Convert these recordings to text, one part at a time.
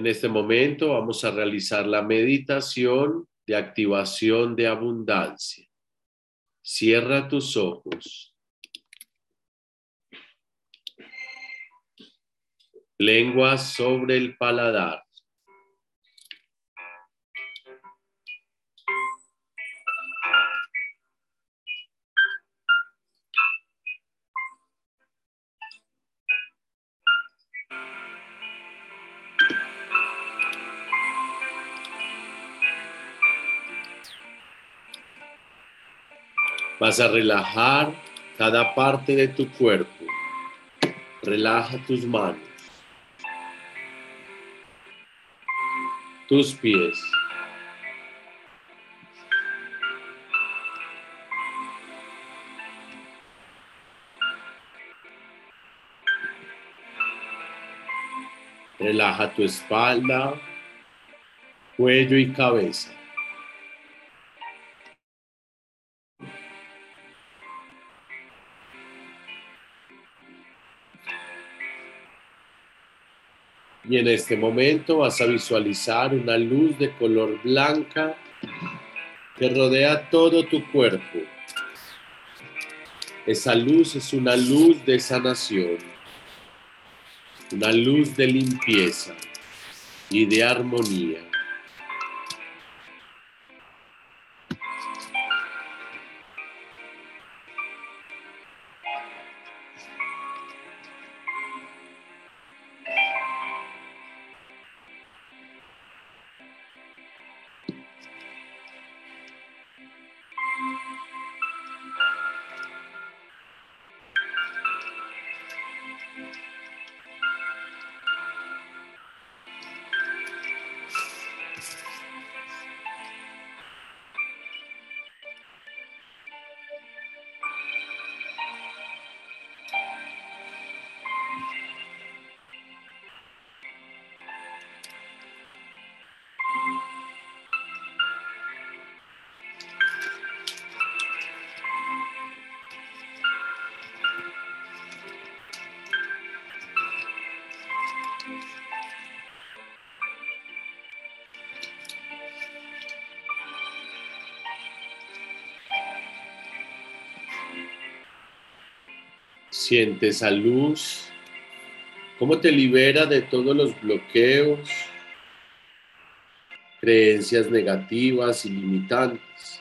En este momento vamos a realizar la meditación de activación de abundancia. Cierra tus ojos. Lengua sobre el paladar. Vas a relajar cada parte de tu cuerpo. Relaja tus manos, tus pies. Relaja tu espalda, cuello y cabeza. Y en este momento vas a visualizar una luz de color blanca que rodea todo tu cuerpo. Esa luz es una luz de sanación, una luz de limpieza y de armonía. Siente esa luz, cómo te libera de todos los bloqueos, creencias negativas y limitantes.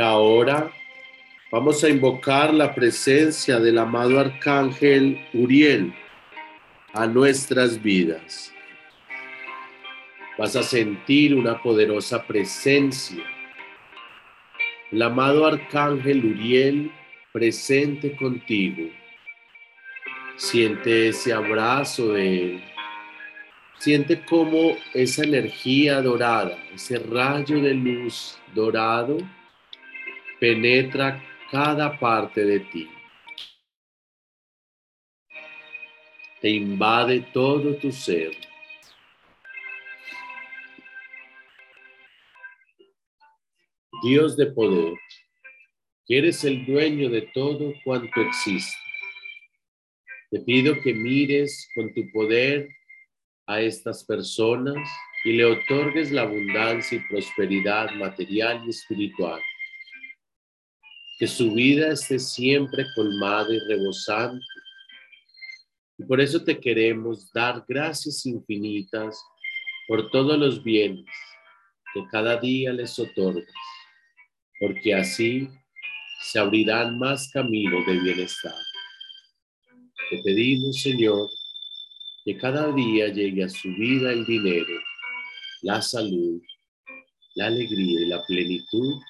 Ahora vamos a invocar la presencia del amado arcángel Uriel a nuestras vidas. Vas a sentir una poderosa presencia. El amado arcángel Uriel presente contigo. Siente ese abrazo de él. Siente cómo esa energía dorada, ese rayo de luz dorado, penetra cada parte de ti. Te invade todo tu ser. Dios de poder, que eres el dueño de todo cuanto existe. Te pido que mires con tu poder a estas personas y le otorgues la abundancia y prosperidad material y espiritual que su vida esté siempre colmada y rebosante. Y por eso te queremos dar gracias infinitas por todos los bienes que cada día les otorgas, porque así se abrirán más caminos de bienestar. Te pedimos, Señor, que cada día llegue a su vida el dinero, la salud, la alegría y la plenitud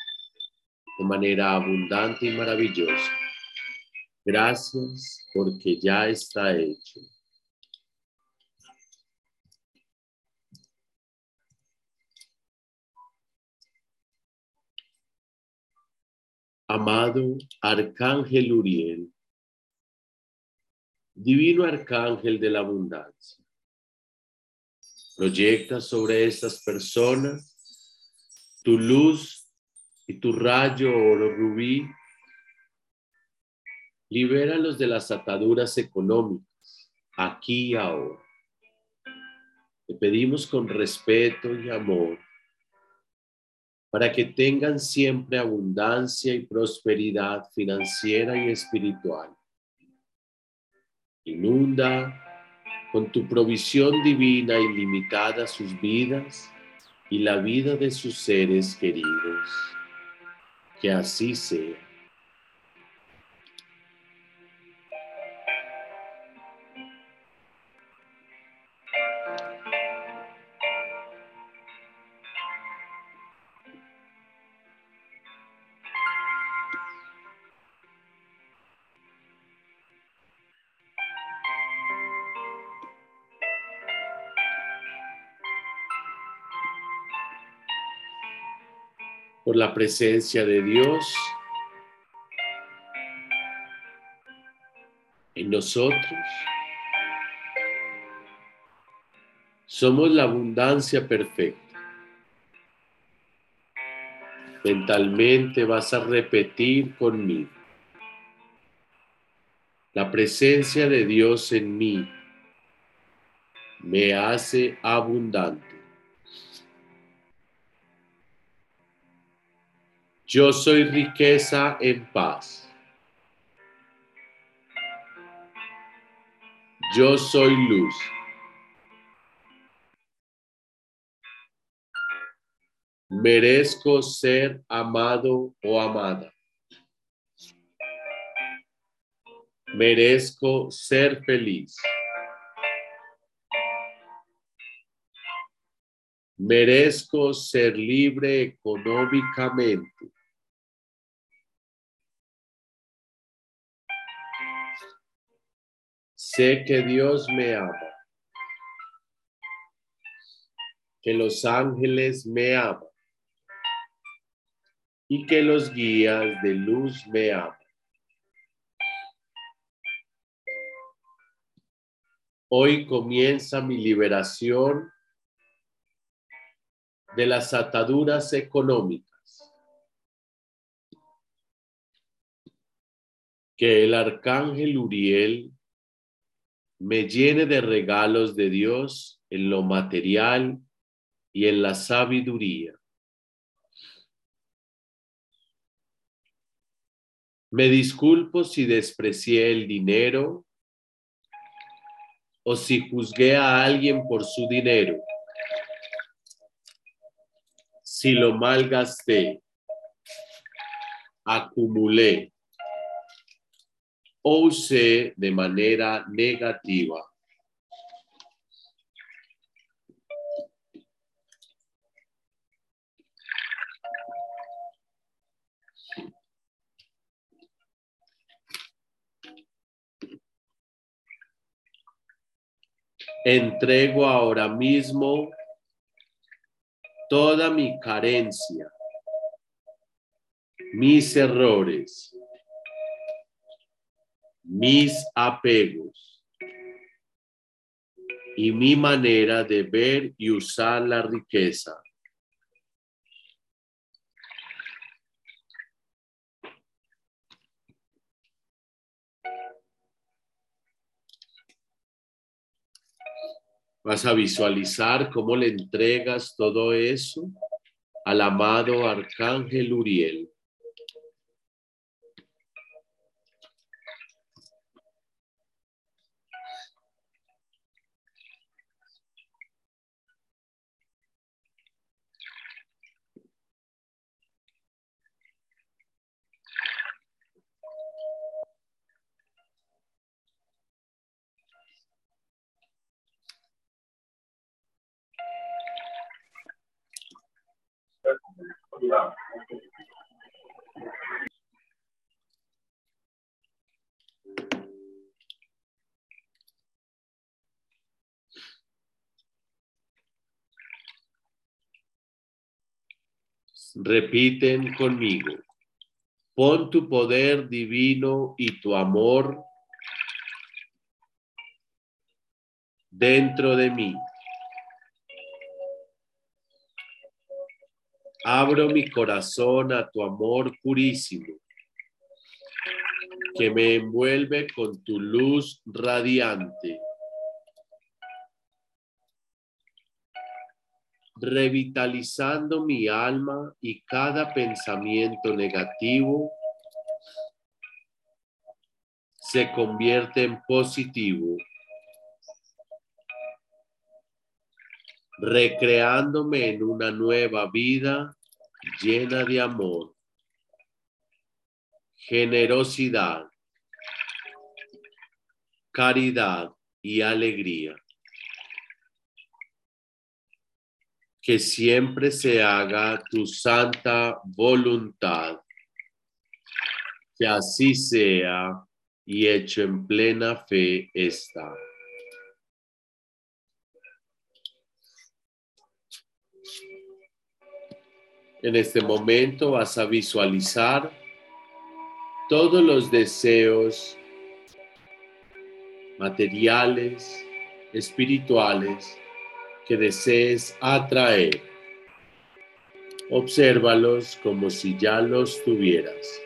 de manera abundante y maravillosa. Gracias porque ya está hecho. Amado Arcángel Uriel, Divino Arcángel de la Abundancia, proyecta sobre estas personas tu luz y tu rayo oro rubí. Libéralos de las ataduras económicas, aquí y ahora. Te pedimos con respeto y amor para que tengan siempre abundancia y prosperidad financiera y espiritual. Inunda con tu provisión divina ilimitada sus vidas y la vida de sus seres queridos. Que así por la presencia de Dios en nosotros. Somos la abundancia perfecta. Mentalmente vas a repetir conmigo. La presencia de Dios en mí me hace abundante. Yo soy riqueza en paz. Yo soy luz. Merezco ser amado o amada. Merezco ser feliz. Merezco ser libre económicamente. Sé que Dios me ama, que los ángeles me aman y que los guías de luz me aman. Hoy comienza mi liberación de las ataduras económicas. Que el arcángel Uriel me llene de regalos de Dios en lo material y en la sabiduría. Me disculpo si desprecié el dinero o si juzgué a alguien por su dinero, si lo malgasté, acumulé o usé de manera negativa. Entrego ahora mismo toda mi carencia, mis errores, mis apegos y mi manera de ver y usar la riqueza. Vas a visualizar cómo le entregas todo eso al amado Arcángel Uriel. Repiten conmigo. Pon tu poder divino y tu amor dentro de mí. Abro mi corazón a tu amor purísimo, que me envuelve con tu luz radiante. Revitalizando mi alma y cada pensamiento negativo se convierte en positivo, recreándome en una nueva vida llena de amor, generosidad, caridad y alegría. Que siempre se haga tu santa voluntad. Que así sea y hecho en plena fe está. En este momento vas a visualizar todos los deseos materiales, espirituales, que desees atraer. Obsérvalos como si ya los tuvieras.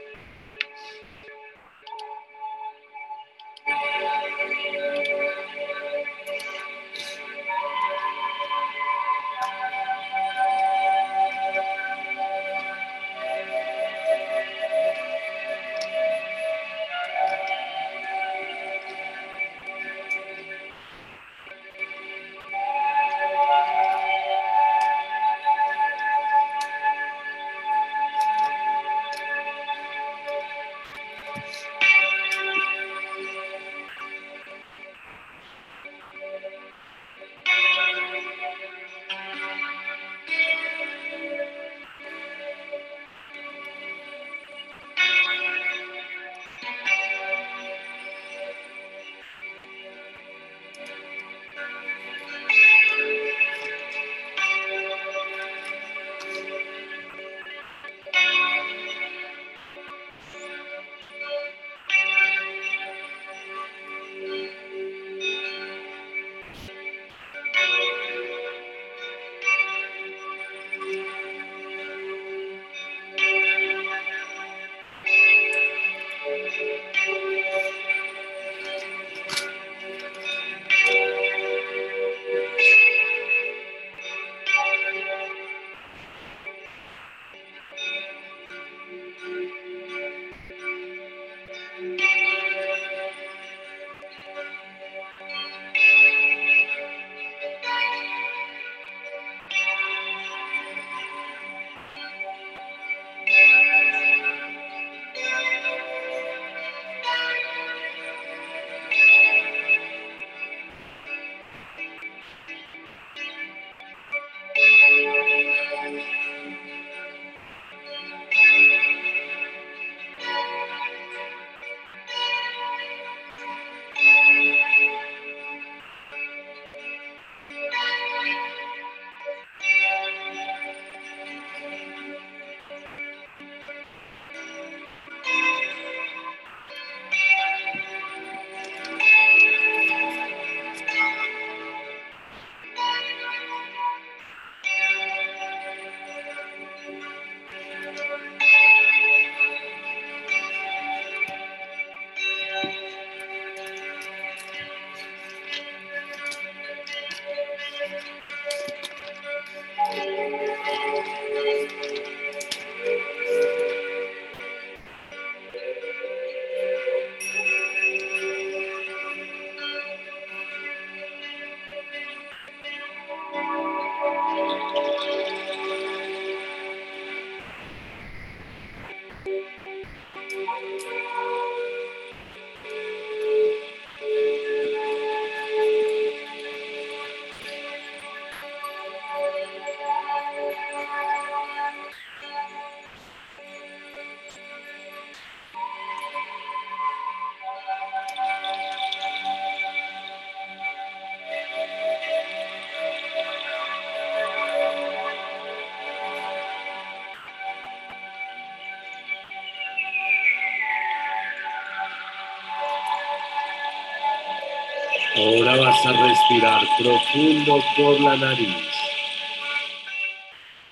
Ahora vas a respirar profundo por la nariz,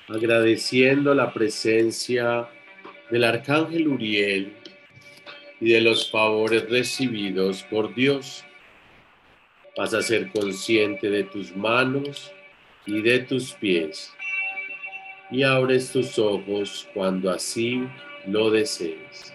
agradeciendo la presencia del arcángel Uriel y de los favores recibidos por Dios. Vas a ser consciente de tus manos y de tus pies y abres tus ojos cuando así lo desees.